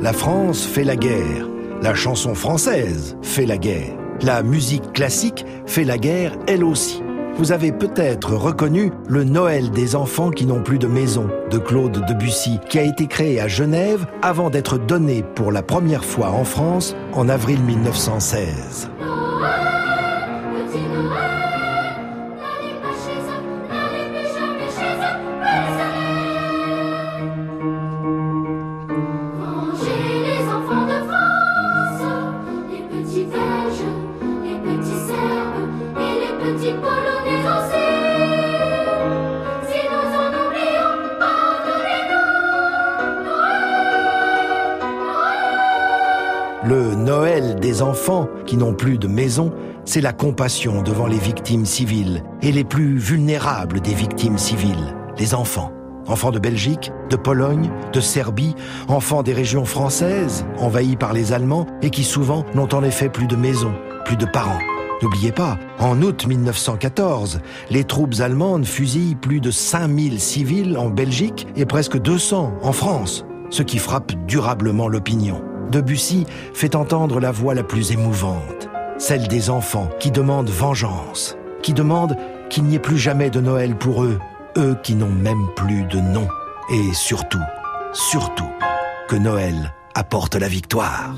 La France fait la guerre. La chanson française fait la guerre. La musique classique fait la guerre elle aussi. Vous avez peut-être reconnu le Noël des enfants qui n'ont plus de maison de Claude Debussy, qui a été créé à Genève avant d'être donné pour la première fois en France en avril 1916. Petit Noël, Le Noël des enfants qui n'ont plus de maison, c'est la compassion devant les victimes civiles et les plus vulnérables des victimes civiles, les enfants. Enfants de Belgique, de Pologne, de Serbie, enfants des régions françaises, envahies par les Allemands et qui souvent n'ont en effet plus de maison, plus de parents. N'oubliez pas, en août 1914, les troupes allemandes fusillent plus de 5000 civils en Belgique et presque 200 en France, ce qui frappe durablement l'opinion. Debussy fait entendre la voix la plus émouvante, celle des enfants qui demandent vengeance, qui demandent qu'il n'y ait plus jamais de Noël pour eux, eux qui n'ont même plus de nom, et surtout, surtout, que Noël apporte la victoire.